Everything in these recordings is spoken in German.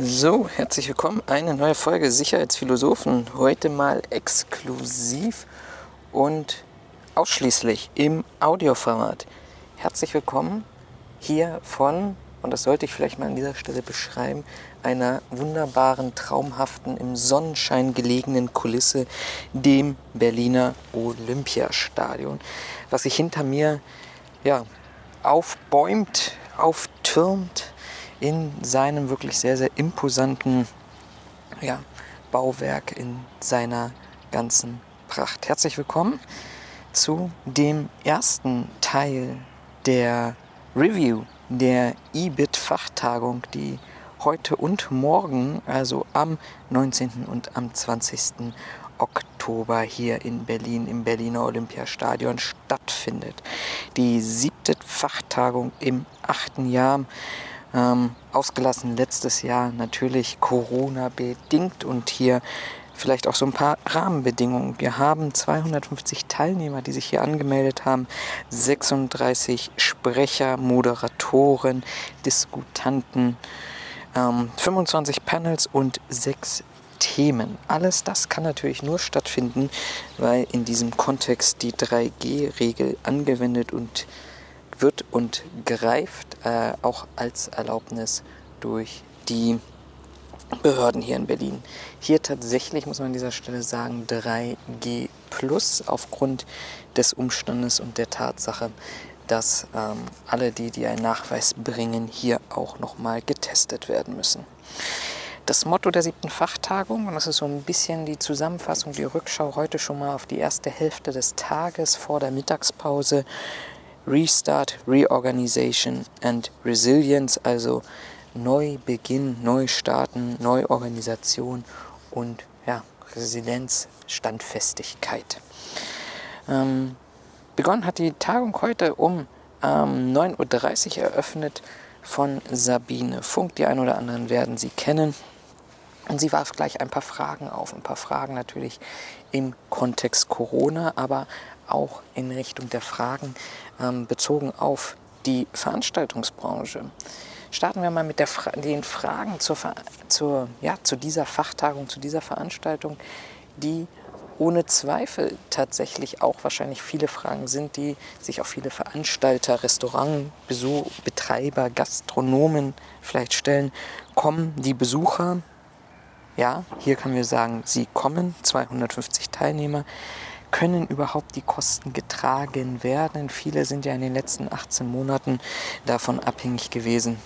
So, herzlich willkommen. Eine neue Folge Sicherheitsphilosophen. Heute mal exklusiv und ausschließlich im Audioformat. Herzlich willkommen hier von, und das sollte ich vielleicht mal an dieser Stelle beschreiben, einer wunderbaren, traumhaften, im Sonnenschein gelegenen Kulisse, dem Berliner Olympiastadion, was sich hinter mir ja, aufbäumt, auftürmt in seinem wirklich sehr, sehr imposanten ja, Bauwerk in seiner ganzen Pracht. Herzlich willkommen zu dem ersten Teil der Review der EBIT-Fachtagung, die heute und morgen, also am 19. und am 20. Oktober hier in Berlin im Berliner Olympiastadion stattfindet. Die siebte Fachtagung im achten Jahr ähm, ausgelassen letztes Jahr natürlich Corona bedingt und hier vielleicht auch so ein paar Rahmenbedingungen. Wir haben 250 Teilnehmer, die sich hier angemeldet haben, 36 Sprecher, Moderatoren, Diskutanten, ähm, 25 Panels und 6 Themen. Alles das kann natürlich nur stattfinden, weil in diesem Kontext die 3G-Regel angewendet und wird und greift äh, auch als Erlaubnis durch die Behörden hier in Berlin. Hier tatsächlich muss man an dieser Stelle sagen 3G plus aufgrund des Umstandes und der Tatsache, dass ähm, alle die, die einen Nachweis bringen, hier auch nochmal getestet werden müssen. Das Motto der siebten Fachtagung, und das ist so ein bisschen die Zusammenfassung, die Rückschau heute schon mal auf die erste Hälfte des Tages vor der Mittagspause, Restart, Reorganization and Resilience, also Neubeginn, Neustarten, Neuorganisation und ja, Resilienz, Standfestigkeit. Ähm, begonnen hat die Tagung heute um ähm, 9.30 Uhr eröffnet von Sabine Funk. Die ein oder anderen werden sie kennen. Und sie warf gleich ein paar Fragen auf. Ein paar Fragen natürlich im Kontext Corona, aber auch in Richtung der Fragen ähm, bezogen auf die Veranstaltungsbranche. Starten wir mal mit Fra den Fragen zur, zur, ja, zu dieser Fachtagung, zu dieser Veranstaltung, die ohne Zweifel tatsächlich auch wahrscheinlich viele Fragen sind, die sich auch viele Veranstalter, Restaurantbetreiber, Gastronomen vielleicht stellen. Kommen die Besucher? Ja, hier können wir sagen, sie kommen, 250 Teilnehmer können überhaupt die Kosten getragen werden? Viele sind ja in den letzten 18 Monaten davon abhängig gewesen.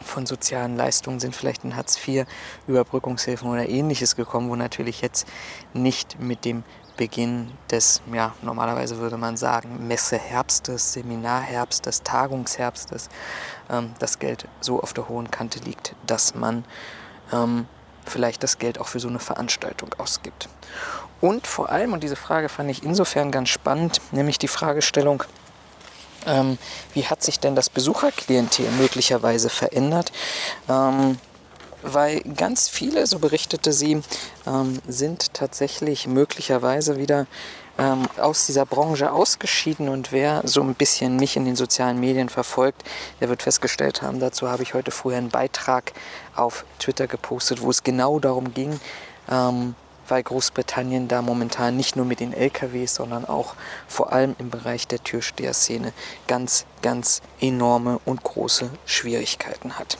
Von sozialen Leistungen sind vielleicht in Hartz IV, Überbrückungshilfen oder ähnliches gekommen, wo natürlich jetzt nicht mit dem Beginn des, ja, normalerweise würde man sagen, Messeherbstes, Seminarherbstes, Tagungsherbstes, ähm, das Geld so auf der hohen Kante liegt, dass man ähm, vielleicht das Geld auch für so eine Veranstaltung ausgibt. Und vor allem, und diese Frage fand ich insofern ganz spannend, nämlich die Fragestellung, ähm, wie hat sich denn das Besucherklientel möglicherweise verändert? Ähm, weil ganz viele, so berichtete sie, ähm, sind tatsächlich möglicherweise wieder ähm, aus dieser Branche ausgeschieden und wer so ein bisschen mich in den sozialen Medien verfolgt, der wird festgestellt haben, dazu habe ich heute früher einen Beitrag auf Twitter gepostet, wo es genau darum ging, ähm, weil Großbritannien da momentan nicht nur mit den LKWs, sondern auch vor allem im Bereich der Türsteherszene ganz, ganz enorme und große Schwierigkeiten hat.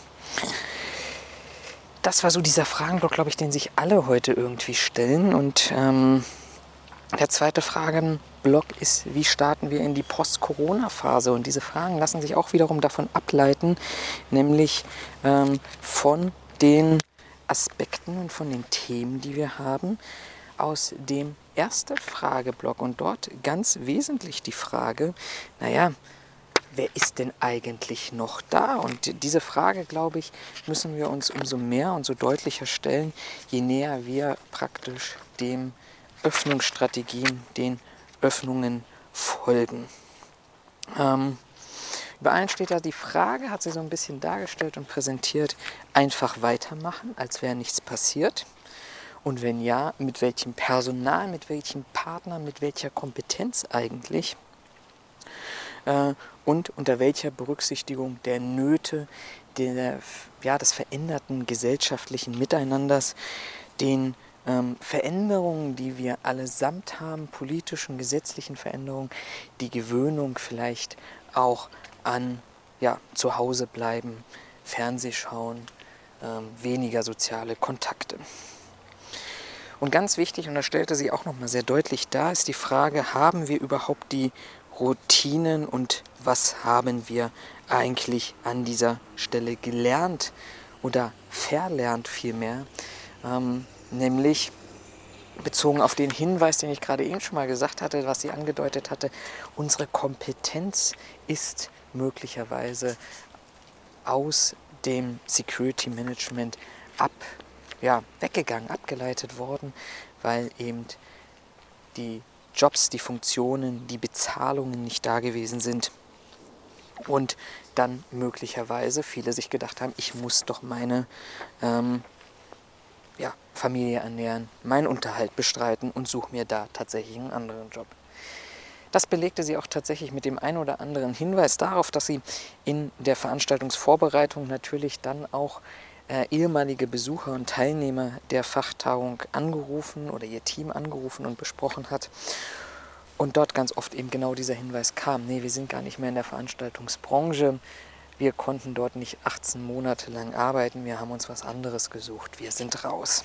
Das war so dieser Fragenblock, glaube ich, den sich alle heute irgendwie stellen. Und ähm, der zweite Fragenblock ist, wie starten wir in die Post-Corona-Phase? Und diese Fragen lassen sich auch wiederum davon ableiten, nämlich ähm, von den Aspekten und von den Themen, die wir haben, aus dem ersten Frageblock und dort ganz wesentlich die Frage, naja, wer ist denn eigentlich noch da? Und diese Frage, glaube ich, müssen wir uns umso mehr und so deutlicher stellen, je näher wir praktisch dem Öffnungsstrategien, den Öffnungen folgen. Ähm, bei allen steht da die Frage, hat sie so ein bisschen dargestellt und präsentiert, einfach weitermachen, als wäre nichts passiert. Und wenn ja, mit welchem Personal, mit welchem Partner, mit welcher Kompetenz eigentlich? Äh, und unter welcher Berücksichtigung der Nöte, der, ja, des veränderten gesellschaftlichen Miteinanders, den ähm, Veränderungen, die wir allesamt haben, politischen, gesetzlichen Veränderungen, die Gewöhnung vielleicht auch an ja, zu Hause bleiben, Fernseh schauen, ähm, weniger soziale Kontakte. Und ganz wichtig, und das stellte sie auch nochmal sehr deutlich dar, ist die Frage, haben wir überhaupt die Routinen und was haben wir eigentlich an dieser Stelle gelernt oder verlernt vielmehr, ähm, nämlich bezogen auf den Hinweis, den ich gerade eben schon mal gesagt hatte, was sie angedeutet hatte, unsere Kompetenz ist möglicherweise aus dem Security Management ab, ja, weggegangen, abgeleitet worden, weil eben die Jobs, die Funktionen, die Bezahlungen nicht da gewesen sind. Und dann möglicherweise viele sich gedacht haben, ich muss doch meine ähm, ja, Familie ernähren, meinen Unterhalt bestreiten und suche mir da tatsächlich einen anderen Job. Das belegte sie auch tatsächlich mit dem einen oder anderen Hinweis darauf, dass sie in der Veranstaltungsvorbereitung natürlich dann auch äh, ehemalige Besucher und Teilnehmer der Fachtagung angerufen oder ihr Team angerufen und besprochen hat. Und dort ganz oft eben genau dieser Hinweis kam, nee, wir sind gar nicht mehr in der Veranstaltungsbranche, wir konnten dort nicht 18 Monate lang arbeiten, wir haben uns was anderes gesucht, wir sind raus.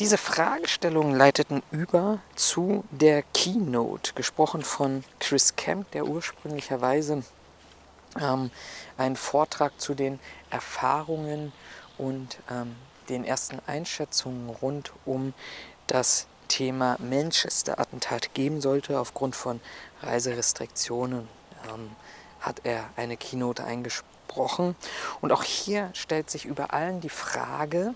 Diese Fragestellungen leiteten über zu der Keynote, gesprochen von Chris Kemp, der ursprünglicherweise ähm, einen Vortrag zu den Erfahrungen und ähm, den ersten Einschätzungen rund um das Thema Manchester-Attentat geben sollte. Aufgrund von Reiserestriktionen ähm, hat er eine Keynote eingesprochen. Und auch hier stellt sich über allen die Frage,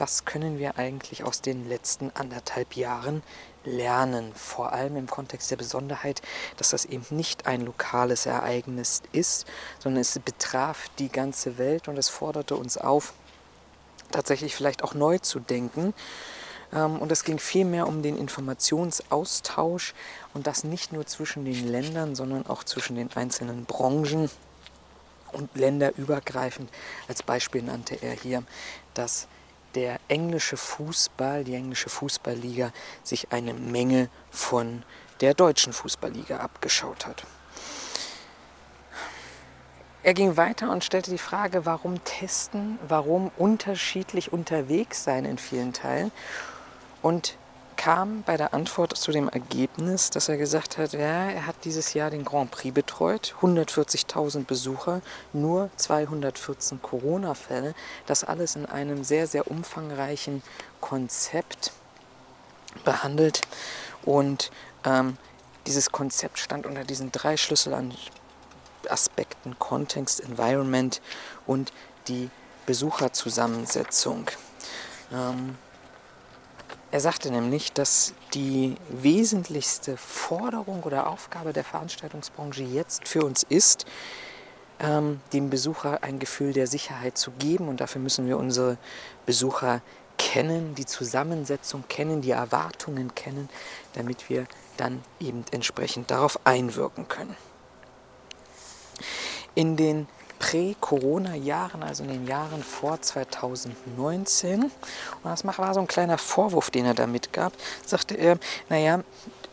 was können wir eigentlich aus den letzten anderthalb Jahren lernen, vor allem im Kontext der Besonderheit, dass das eben nicht ein lokales Ereignis ist, sondern es betraf die ganze Welt und es forderte uns auf, tatsächlich vielleicht auch neu zu denken. Ähm, und es ging vielmehr um den Informationsaustausch und das nicht nur zwischen den Ländern, sondern auch zwischen den einzelnen Branchen und länderübergreifend. Als Beispiel nannte er hier, dass der englische Fußball, die englische Fußballliga, sich eine Menge von der deutschen Fußballliga abgeschaut hat. Er ging weiter und stellte die Frage, warum testen, warum unterschiedlich unterwegs sein in vielen Teilen und kam bei der Antwort zu dem Ergebnis, dass er gesagt hat, ja, er hat dieses Jahr den Grand Prix betreut, 140.000 Besucher, nur 214 Corona-Fälle. Das alles in einem sehr, sehr umfangreichen Konzept behandelt. Und ähm, dieses Konzept stand unter diesen drei Schlüsselaspekten Kontext, Environment und die Besucherzusammensetzung. Ähm, er sagte nämlich, dass die wesentlichste Forderung oder Aufgabe der Veranstaltungsbranche jetzt für uns ist, ähm, dem Besucher ein Gefühl der Sicherheit zu geben. Und dafür müssen wir unsere Besucher kennen, die Zusammensetzung kennen, die Erwartungen kennen, damit wir dann eben entsprechend darauf einwirken können. In den Prä-Corona-Jahren, also in den Jahren vor 2019. Und das war so ein kleiner Vorwurf, den er da mitgab. Sagte er, naja,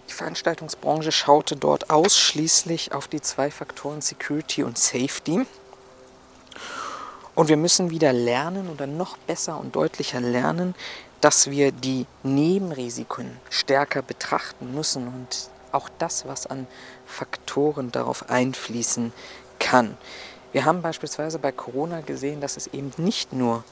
die Veranstaltungsbranche schaute dort ausschließlich auf die zwei Faktoren Security und Safety. Und wir müssen wieder lernen oder noch besser und deutlicher lernen, dass wir die Nebenrisiken stärker betrachten müssen und auch das, was an Faktoren darauf einfließen kann. Wir haben beispielsweise bei Corona gesehen, dass es eben nicht nur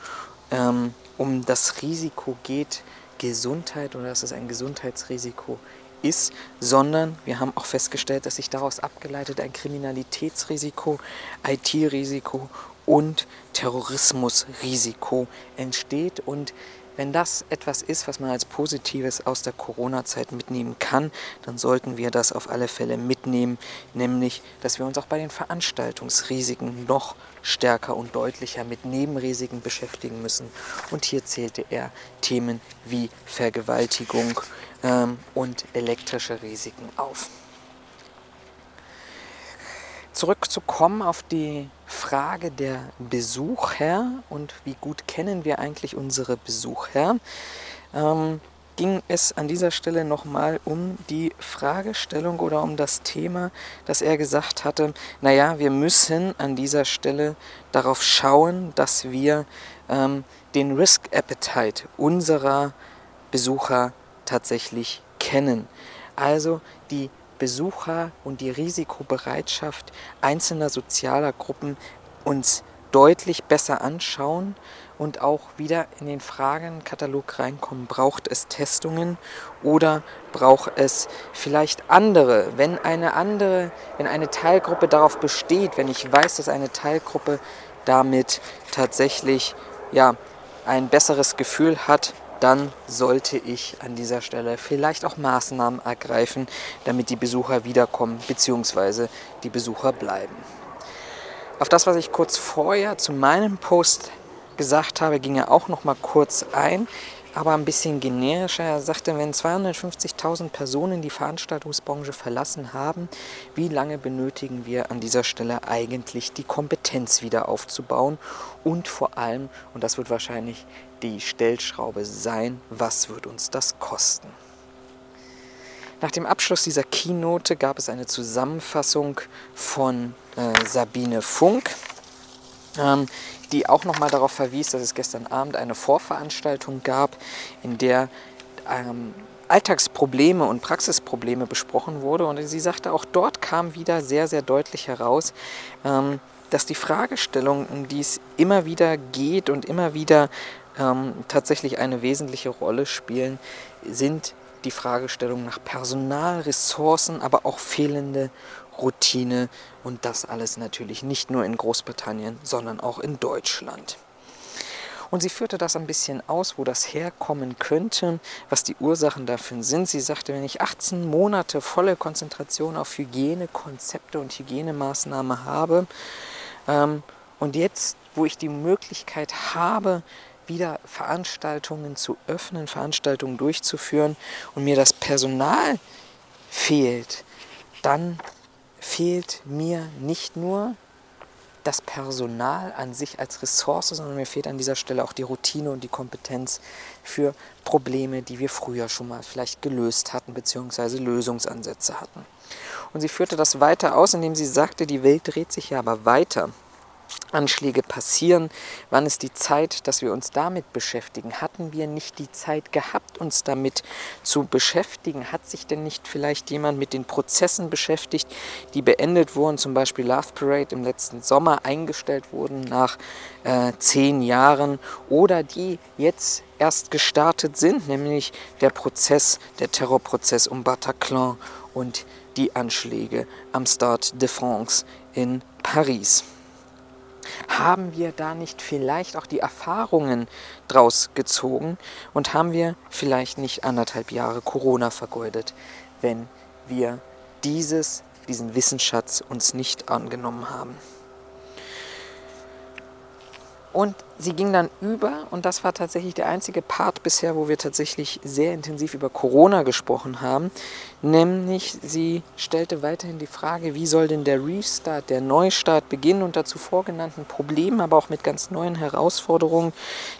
ähm, um das Risiko geht, Gesundheit oder dass es ein Gesundheitsrisiko ist, sondern wir haben auch festgestellt, dass sich daraus abgeleitet ein Kriminalitätsrisiko, IT-Risiko und Terrorismusrisiko entsteht. Und wenn das etwas ist, was man als Positives aus der Corona-Zeit mitnehmen kann, dann sollten wir das auf alle Fälle mitnehmen, nämlich, dass wir uns auch bei den Veranstaltungsrisiken noch stärker und deutlicher mit Nebenrisiken beschäftigen müssen. Und hier zählte er Themen wie Vergewaltigung ähm, und elektrische Risiken auf. Zurückzukommen auf die Frage der Besucher und wie gut kennen wir eigentlich unsere Besucher, ähm, ging es an dieser Stelle nochmal um die Fragestellung oder um das Thema, dass er gesagt hatte, naja, wir müssen an dieser Stelle darauf schauen, dass wir ähm, den Risk Appetite unserer Besucher tatsächlich kennen. Also die Besucher und die Risikobereitschaft einzelner sozialer Gruppen uns deutlich besser anschauen und auch wieder in den Fragenkatalog reinkommen. Braucht es Testungen oder braucht es vielleicht andere? Wenn eine andere, wenn eine Teilgruppe darauf besteht, wenn ich weiß, dass eine Teilgruppe damit tatsächlich ja, ein besseres Gefühl hat, dann sollte ich an dieser Stelle vielleicht auch Maßnahmen ergreifen, damit die Besucher wiederkommen bzw. die Besucher bleiben. Auf das, was ich kurz vorher zu meinem Post gesagt habe, ging er auch noch mal kurz ein, aber ein bisschen generischer. Er sagte, wenn 250.000 Personen die Veranstaltungsbranche verlassen haben, wie lange benötigen wir an dieser Stelle eigentlich die Kompetenz wieder aufzubauen und vor allem, und das wird wahrscheinlich die Stellschraube sein, was wird uns das kosten? Nach dem Abschluss dieser Keynote gab es eine Zusammenfassung von äh, Sabine Funk, ähm, die auch nochmal darauf verwies, dass es gestern Abend eine Vorveranstaltung gab, in der ähm, Alltagsprobleme und Praxisprobleme besprochen wurde. Und sie sagte, auch dort kam wieder sehr, sehr deutlich heraus, ähm, dass die Fragestellung, um die es immer wieder geht und immer wieder ähm, tatsächlich eine wesentliche Rolle spielen, sind die Fragestellungen nach Personal, Ressourcen, aber auch fehlende Routine und das alles natürlich nicht nur in Großbritannien, sondern auch in Deutschland. Und sie führte das ein bisschen aus, wo das herkommen könnte, was die Ursachen dafür sind. Sie sagte, wenn ich 18 Monate volle Konzentration auf Hygienekonzepte und Hygienemaßnahmen habe ähm, und jetzt, wo ich die Möglichkeit habe, wieder Veranstaltungen zu öffnen, Veranstaltungen durchzuführen und mir das Personal fehlt, dann fehlt mir nicht nur das Personal an sich als Ressource, sondern mir fehlt an dieser Stelle auch die Routine und die Kompetenz für Probleme, die wir früher schon mal vielleicht gelöst hatten, beziehungsweise Lösungsansätze hatten. Und sie führte das weiter aus, indem sie sagte, die Welt dreht sich ja aber weiter. Anschläge passieren, wann ist die Zeit, dass wir uns damit beschäftigen? Hatten wir nicht die Zeit gehabt, uns damit zu beschäftigen? Hat sich denn nicht vielleicht jemand mit den Prozessen beschäftigt, die beendet wurden, zum Beispiel Love Parade im letzten Sommer eingestellt wurden nach äh, zehn Jahren oder die jetzt erst gestartet sind, nämlich der Prozess, der Terrorprozess um Bataclan und die Anschläge am Stade de France in Paris. Haben wir da nicht vielleicht auch die Erfahrungen draus gezogen und haben wir vielleicht nicht anderthalb Jahre Corona vergeudet, wenn wir dieses, diesen Wissensschatz uns nicht angenommen haben? Und sie ging dann über, und das war tatsächlich der einzige Part bisher, wo wir tatsächlich sehr intensiv über Corona gesprochen haben, nämlich sie stellte weiterhin die Frage, wie soll denn der Restart, der Neustart beginnen? Unter zuvor genannten Problemen, aber auch mit ganz neuen Herausforderungen,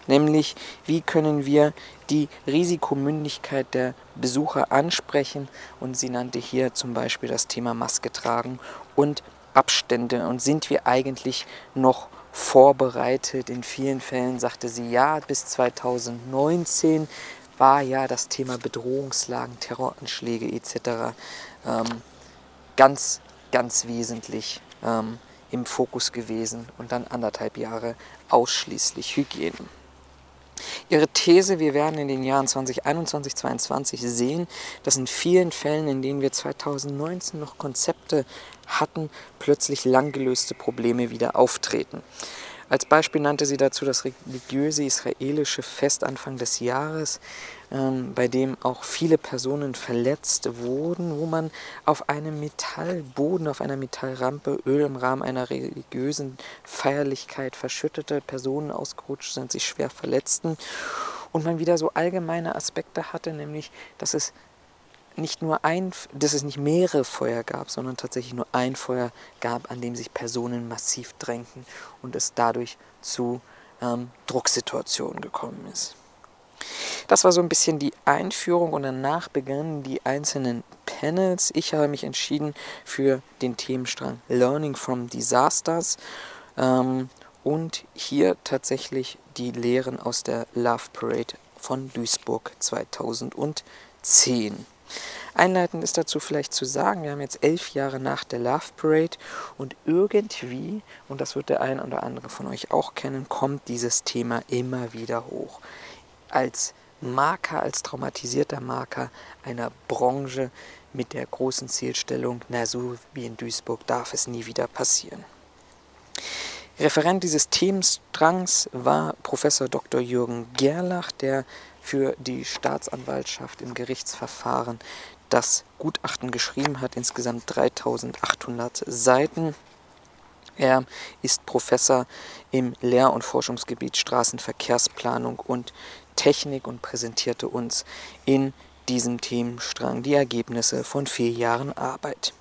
nämlich wie können wir die Risikomündigkeit der Besucher ansprechen? Und sie nannte hier zum Beispiel das Thema Maske tragen und Abstände. Und sind wir eigentlich noch vorbereitet. In vielen Fällen sagte sie, ja, bis 2019 war ja das Thema Bedrohungslagen, Terroranschläge etc. Ähm, ganz, ganz wesentlich ähm, im Fokus gewesen und dann anderthalb Jahre ausschließlich Hygiene. Ihre These, wir werden in den Jahren 2021, 2022 sehen, dass in vielen Fällen, in denen wir 2019 noch Konzepte hatten, plötzlich lang gelöste Probleme wieder auftreten. Als Beispiel nannte sie dazu das religiöse israelische Fest Anfang des Jahres, ähm, bei dem auch viele Personen verletzt wurden, wo man auf einem Metallboden, auf einer Metallrampe Öl im Rahmen einer religiösen Feierlichkeit verschüttete, Personen ausgerutscht sind, sich schwer verletzten. Und man wieder so allgemeine Aspekte hatte, nämlich dass es nicht nur ein, dass es nicht mehrere Feuer gab, sondern tatsächlich nur ein Feuer gab, an dem sich Personen massiv drängten und es dadurch zu ähm, Drucksituationen gekommen ist. Das war so ein bisschen die Einführung und danach begannen die einzelnen Panels. Ich habe mich entschieden für den Themenstrang Learning from Disasters ähm, und hier tatsächlich die Lehren aus der Love Parade von Duisburg 2010. Einleitend ist dazu vielleicht zu sagen, wir haben jetzt elf Jahre nach der Love Parade und irgendwie, und das wird der ein oder andere von euch auch kennen, kommt dieses Thema immer wieder hoch. Als Marker, als traumatisierter Marker einer Branche mit der großen Zielstellung, na so wie in Duisburg darf es nie wieder passieren. Referent dieses Themenstrangs war Professor Dr. Jürgen Gerlach, der für die Staatsanwaltschaft im Gerichtsverfahren das Gutachten geschrieben hat, insgesamt 3800 Seiten. Er ist Professor im Lehr- und Forschungsgebiet Straßenverkehrsplanung und Technik und präsentierte uns in diesem Themenstrang die Ergebnisse von vier Jahren Arbeit.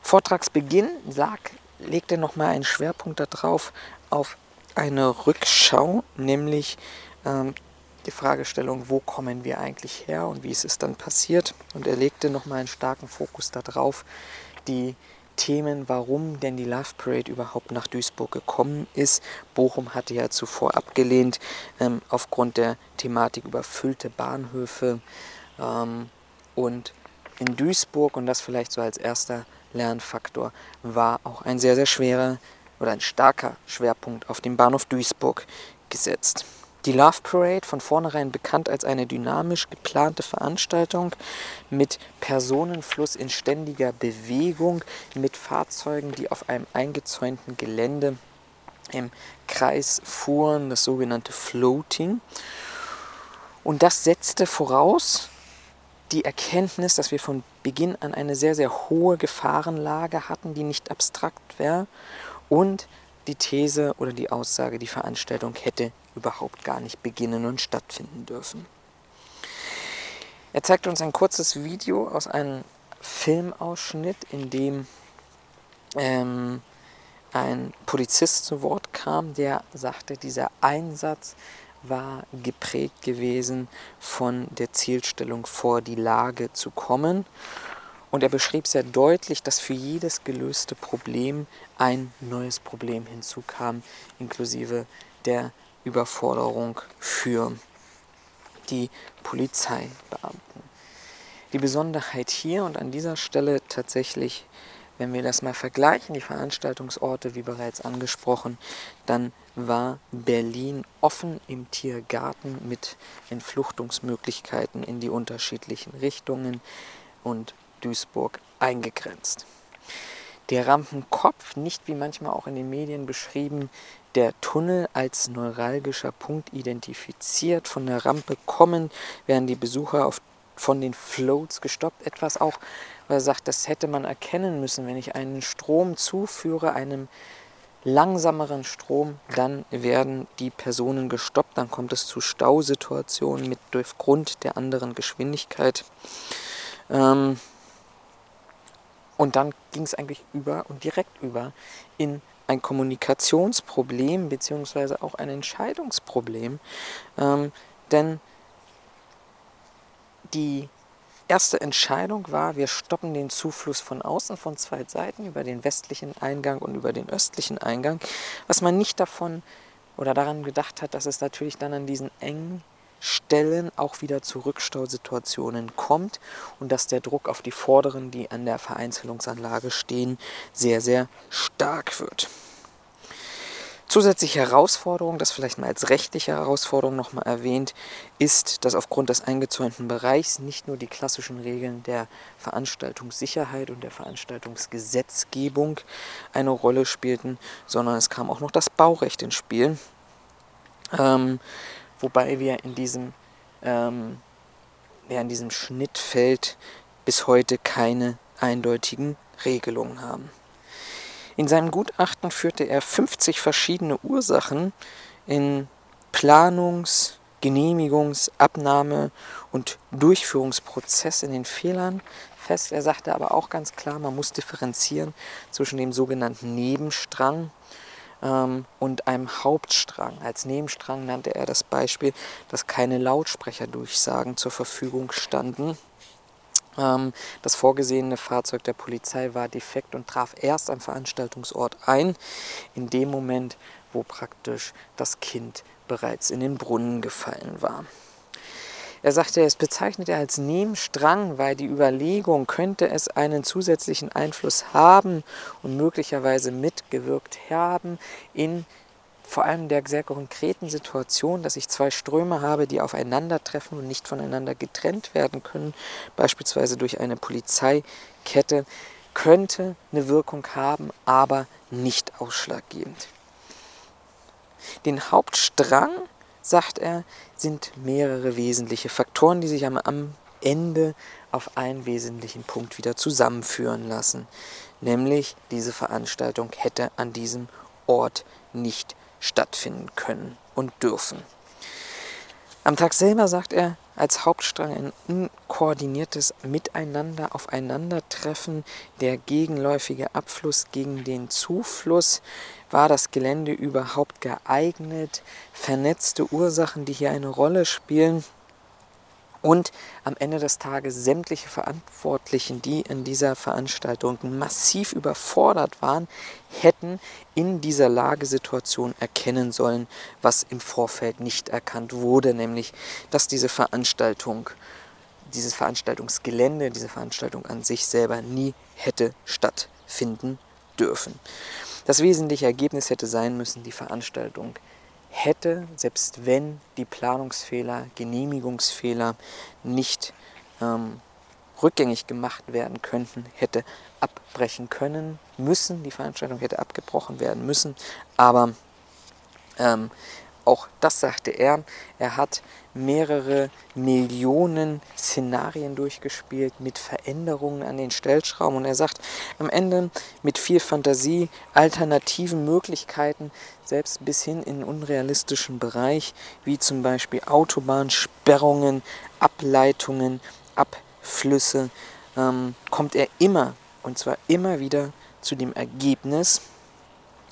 Vortragsbeginn lag, legte nochmal einen Schwerpunkt darauf auf eine Rückschau, nämlich ähm, die Fragestellung, wo kommen wir eigentlich her und wie ist es dann passiert. Und er legte nochmal einen starken Fokus darauf, die Themen, warum denn die Love Parade überhaupt nach Duisburg gekommen ist. Bochum hatte ja zuvor abgelehnt, ähm, aufgrund der Thematik überfüllte Bahnhöfe. Ähm, und in Duisburg, und das vielleicht so als erster Lernfaktor, war auch ein sehr, sehr schwerer oder ein starker Schwerpunkt auf dem Bahnhof Duisburg gesetzt. Die Love Parade, von vornherein bekannt als eine dynamisch geplante Veranstaltung mit Personenfluss in ständiger Bewegung, mit Fahrzeugen, die auf einem eingezäunten Gelände im Kreis fuhren, das sogenannte Floating. Und das setzte voraus die Erkenntnis, dass wir von Beginn an eine sehr, sehr hohe Gefahrenlage hatten, die nicht abstrakt wäre und die These oder die Aussage, die Veranstaltung hätte überhaupt gar nicht beginnen und stattfinden dürfen. Er zeigt uns ein kurzes Video aus einem Filmausschnitt, in dem ähm, ein Polizist zu Wort kam, der sagte, dieser Einsatz war geprägt gewesen von der Zielstellung vor die Lage zu kommen und er beschrieb sehr deutlich, dass für jedes gelöste Problem ein neues Problem hinzukam, inklusive der Überforderung für die Polizeibeamten. Die Besonderheit hier und an dieser Stelle tatsächlich, wenn wir das mal vergleichen, die Veranstaltungsorte, wie bereits angesprochen, dann war Berlin offen im Tiergarten mit Entfluchtungsmöglichkeiten in die unterschiedlichen Richtungen und Duisburg eingegrenzt. Der Rampenkopf, nicht wie manchmal auch in den Medien beschrieben, der Tunnel als neuralgischer Punkt identifiziert. Von der Rampe kommen, werden die Besucher auf, von den Floats gestoppt. Etwas auch, weil er sagt, das hätte man erkennen müssen, wenn ich einen Strom zuführe, einem langsameren Strom, dann werden die Personen gestoppt, dann kommt es zu Stausituationen mit aufgrund der anderen Geschwindigkeit. Ähm, und dann ging es eigentlich über und direkt über in ein Kommunikationsproblem beziehungsweise auch ein Entscheidungsproblem. Ähm, denn die erste Entscheidung war, wir stoppen den Zufluss von außen von zwei Seiten über den westlichen Eingang und über den östlichen Eingang, was man nicht davon oder daran gedacht hat, dass es natürlich dann an diesen engen Stellen auch wieder zu Rückstausituationen kommt und dass der Druck auf die Vorderen, die an der Vereinzelungsanlage stehen, sehr, sehr stark wird. Zusätzliche Herausforderung, das vielleicht mal als rechtliche Herausforderung nochmal erwähnt, ist, dass aufgrund des eingezäunten Bereichs nicht nur die klassischen Regeln der Veranstaltungssicherheit und der Veranstaltungsgesetzgebung eine Rolle spielten, sondern es kam auch noch das Baurecht ins Spiel. Ähm, wobei wir in diesem, ähm, ja, in diesem Schnittfeld bis heute keine eindeutigen Regelungen haben. In seinem Gutachten führte er 50 verschiedene Ursachen in Planungs-, Genehmigungs-, Abnahme- und Durchführungsprozess in den Fehlern fest. Er sagte aber auch ganz klar, man muss differenzieren zwischen dem sogenannten Nebenstrang und einem Hauptstrang. Als Nebenstrang nannte er das Beispiel, dass keine Lautsprecherdurchsagen zur Verfügung standen. Ähm, das vorgesehene Fahrzeug der Polizei war defekt und traf erst am Veranstaltungsort ein, in dem Moment, wo praktisch das Kind bereits in den Brunnen gefallen war. Er sagte, es bezeichnet er als Nebenstrang, weil die Überlegung, könnte es einen zusätzlichen Einfluss haben und möglicherweise mitgewirkt haben in vor allem der sehr konkreten Situation, dass ich zwei Ströme habe, die aufeinandertreffen und nicht voneinander getrennt werden können, beispielsweise durch eine Polizeikette, könnte eine Wirkung haben, aber nicht ausschlaggebend. Den Hauptstrang sagt er, sind mehrere wesentliche Faktoren, die sich am, am Ende auf einen wesentlichen Punkt wieder zusammenführen lassen. Nämlich, diese Veranstaltung hätte an diesem Ort nicht stattfinden können und dürfen. Am Tag selber sagt er, als Hauptstrang ein unkoordiniertes Miteinander, Aufeinandertreffen, der gegenläufige Abfluss gegen den Zufluss. War das Gelände überhaupt geeignet? Vernetzte Ursachen, die hier eine Rolle spielen und am Ende des Tages sämtliche Verantwortlichen, die in dieser Veranstaltung massiv überfordert waren, hätten in dieser Lagesituation erkennen sollen, was im Vorfeld nicht erkannt wurde, nämlich dass diese Veranstaltung, dieses Veranstaltungsgelände, diese Veranstaltung an sich selber nie hätte stattfinden dürfen. Das wesentliche Ergebnis hätte sein müssen, die Veranstaltung hätte, selbst wenn die Planungsfehler, Genehmigungsfehler nicht ähm, rückgängig gemacht werden könnten, hätte abbrechen können müssen. Die Veranstaltung hätte abgebrochen werden müssen, aber ähm, auch das sagte er. Er hat mehrere Millionen Szenarien durchgespielt mit Veränderungen an den Stellschrauben. Und er sagt am Ende mit viel Fantasie, alternativen Möglichkeiten, selbst bis hin in unrealistischen Bereich, wie zum Beispiel Autobahnsperrungen, Ableitungen, Abflüsse, ähm, kommt er immer, und zwar immer wieder zu dem Ergebnis,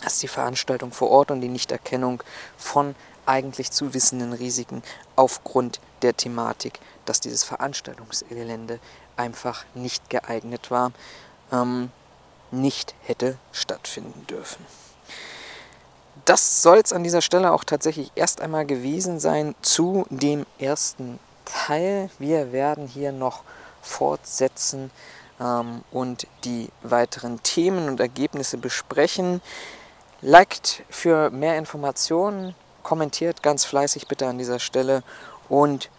dass die Veranstaltung vor Ort und die Nichterkennung von eigentlich zu wissenden Risiken aufgrund der Thematik, dass dieses Veranstaltungsgelände einfach nicht geeignet war, ähm, nicht hätte stattfinden dürfen. Das soll es an dieser Stelle auch tatsächlich erst einmal gewesen sein zu dem ersten Teil. Wir werden hier noch fortsetzen ähm, und die weiteren Themen und Ergebnisse besprechen. Liked für mehr Informationen, kommentiert ganz fleißig bitte an dieser Stelle und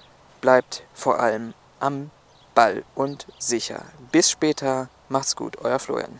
bleibt vor allem am Ball und sicher. Bis später, macht's gut, euer Florian.